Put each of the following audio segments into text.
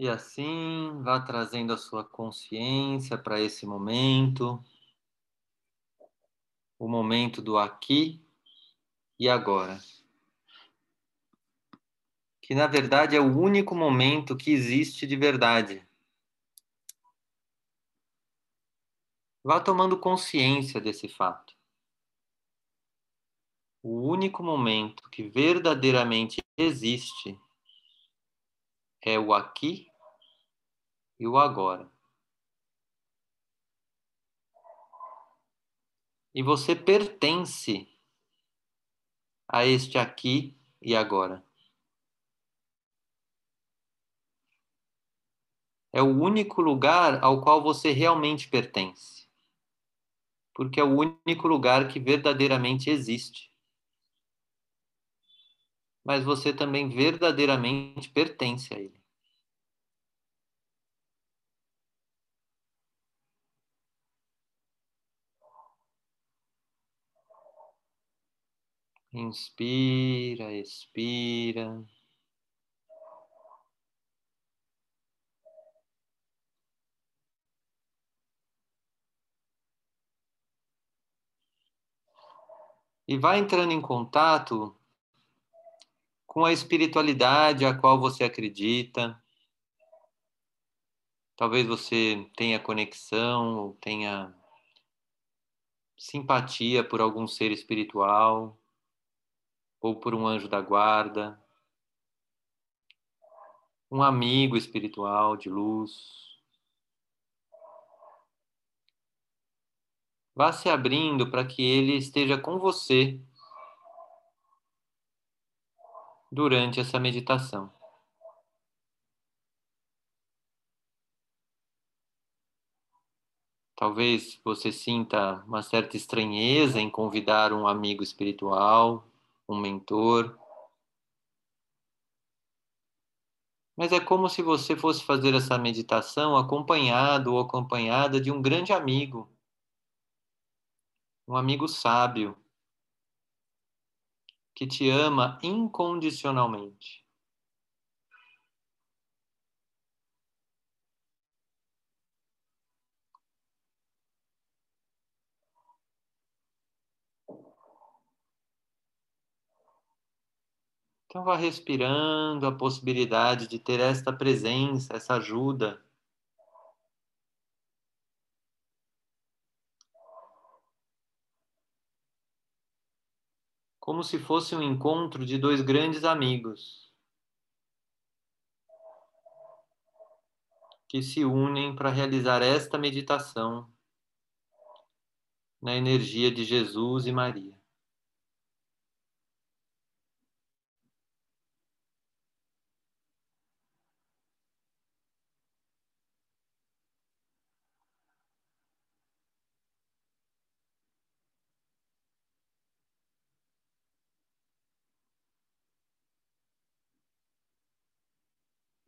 E assim, vá trazendo a sua consciência para esse momento, o momento do aqui e agora. Que na verdade é o único momento que existe de verdade. Vá tomando consciência desse fato. O único momento que verdadeiramente existe é o aqui e o agora. E você pertence a este aqui e agora. É o único lugar ao qual você realmente pertence. Porque é o único lugar que verdadeiramente existe mas você também verdadeiramente pertence a Ele. Inspira, expira. E vai entrando em contato com a espiritualidade a qual você acredita. Talvez você tenha conexão ou tenha simpatia por algum ser espiritual ou por um anjo da guarda, um amigo espiritual de luz. Vá se abrindo para que ele esteja com você durante essa meditação. Talvez você sinta uma certa estranheza em convidar um amigo espiritual, um mentor. Mas é como se você fosse fazer essa meditação acompanhado ou acompanhada de um grande amigo, um amigo sábio, que te ama incondicionalmente. Então vá respirando a possibilidade de ter esta presença, essa ajuda como se fosse um encontro de dois grandes amigos que se unem para realizar esta meditação na energia de Jesus e Maria.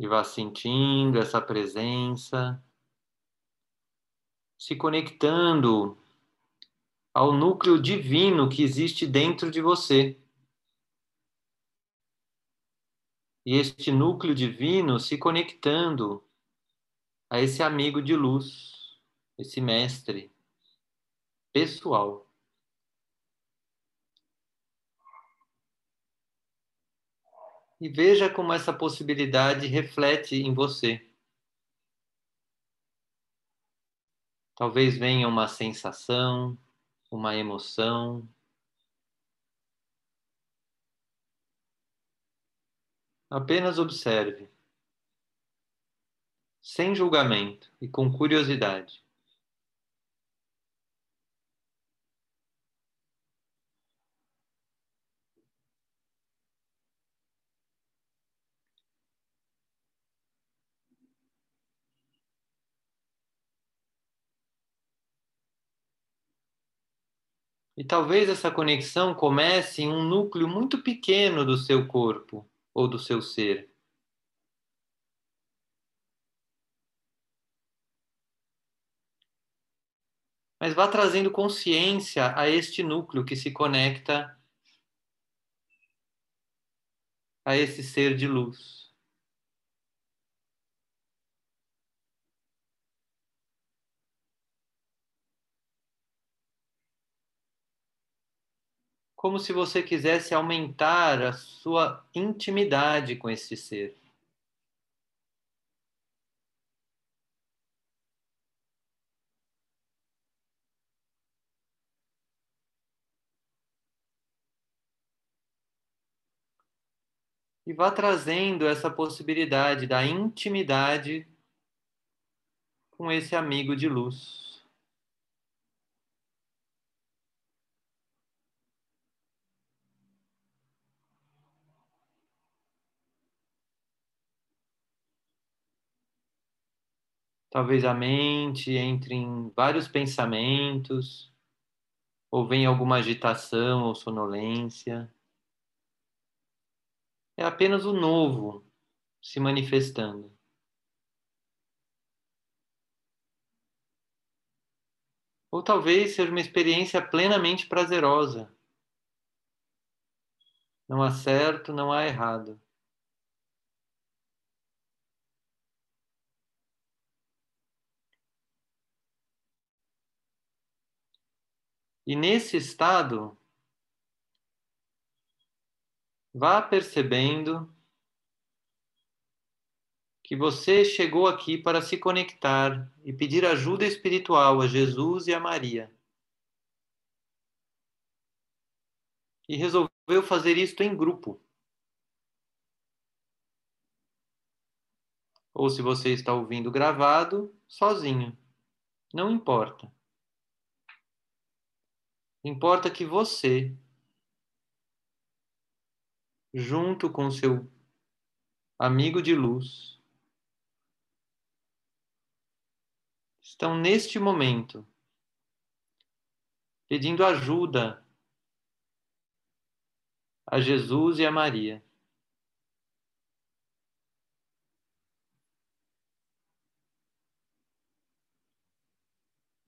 E vá sentindo essa presença, se conectando ao núcleo divino que existe dentro de você. E este núcleo divino se conectando a esse amigo de luz, esse mestre pessoal. E veja como essa possibilidade reflete em você. Talvez venha uma sensação, uma emoção. Apenas observe, sem julgamento e com curiosidade. E talvez essa conexão comece em um núcleo muito pequeno do seu corpo ou do seu ser. Mas vá trazendo consciência a este núcleo que se conecta a esse ser de luz. Como se você quisesse aumentar a sua intimidade com este ser. E vá trazendo essa possibilidade da intimidade com esse amigo de luz. Talvez a mente entre em vários pensamentos, ou venha alguma agitação ou sonolência. É apenas o novo se manifestando. Ou talvez seja uma experiência plenamente prazerosa. Não há certo, não há errado. E nesse estado, vá percebendo que você chegou aqui para se conectar e pedir ajuda espiritual a Jesus e a Maria. E resolveu fazer isto em grupo. Ou se você está ouvindo gravado, sozinho. Não importa. Importa que você, junto com seu amigo de luz, estão neste momento pedindo ajuda a Jesus e a Maria.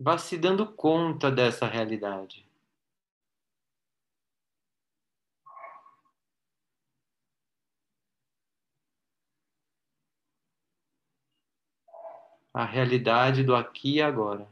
Vá se dando conta dessa realidade. A realidade do aqui e agora.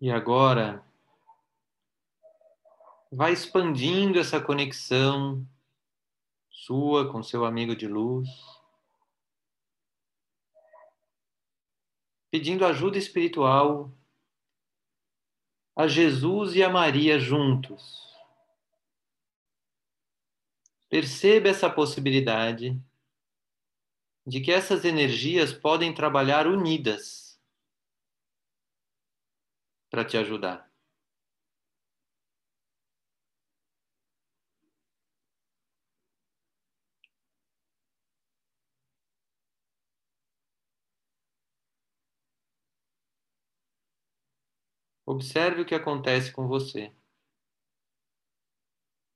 E agora, vai expandindo essa conexão sua com seu amigo de luz, pedindo ajuda espiritual a Jesus e a Maria juntos. Perceba essa possibilidade de que essas energias podem trabalhar unidas para te ajudar. Observe o que acontece com você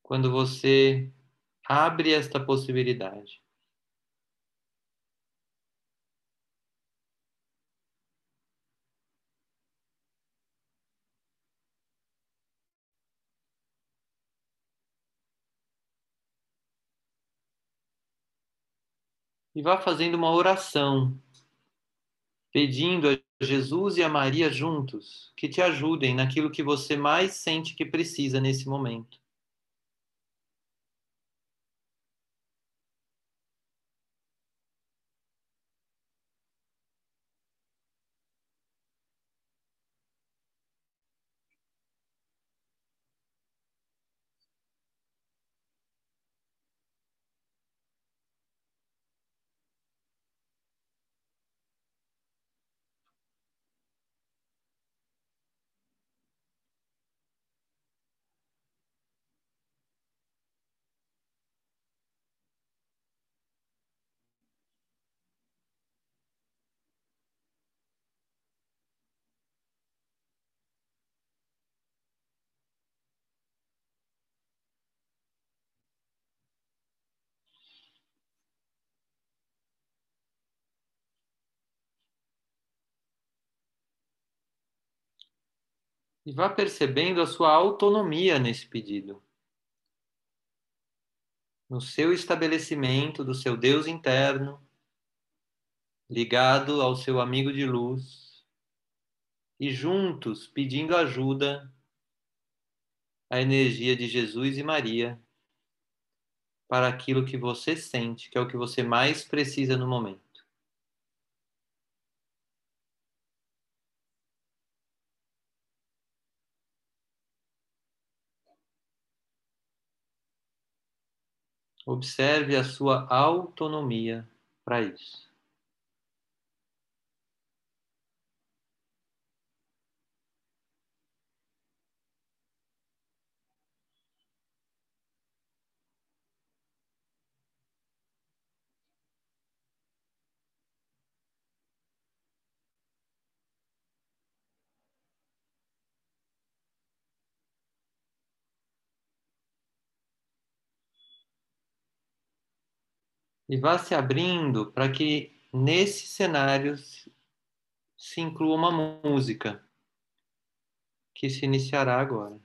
quando você abre esta possibilidade. E vá fazendo uma oração, pedindo a Jesus e a Maria juntos que te ajudem naquilo que você mais sente que precisa nesse momento. E vá percebendo a sua autonomia nesse pedido. No seu estabelecimento do seu Deus interno, ligado ao seu amigo de luz, e juntos pedindo ajuda à energia de Jesus e Maria para aquilo que você sente, que é o que você mais precisa no momento. Observe a sua autonomia para isso. E vá se abrindo para que nesse cenário se inclua uma música que se iniciará agora.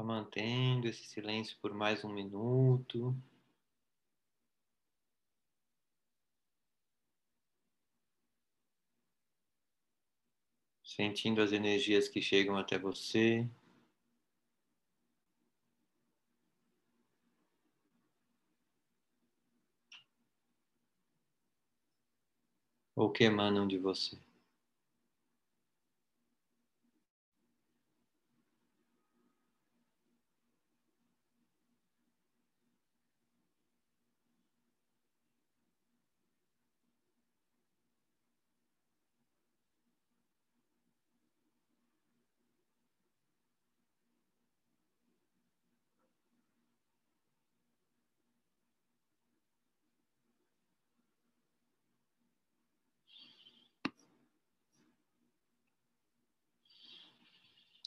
Vá mantendo esse silêncio por mais um minuto. Sentindo as energias que chegam até você. Ou que emanam de você.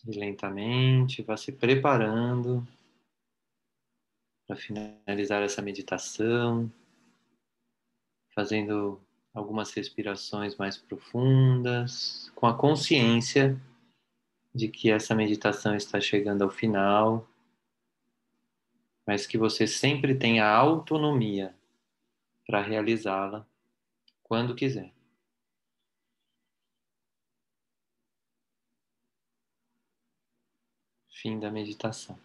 E lentamente vá se preparando para finalizar essa meditação, fazendo algumas respirações mais profundas, com a consciência de que essa meditação está chegando ao final, mas que você sempre tenha autonomia para realizá-la quando quiser. Fim da meditação.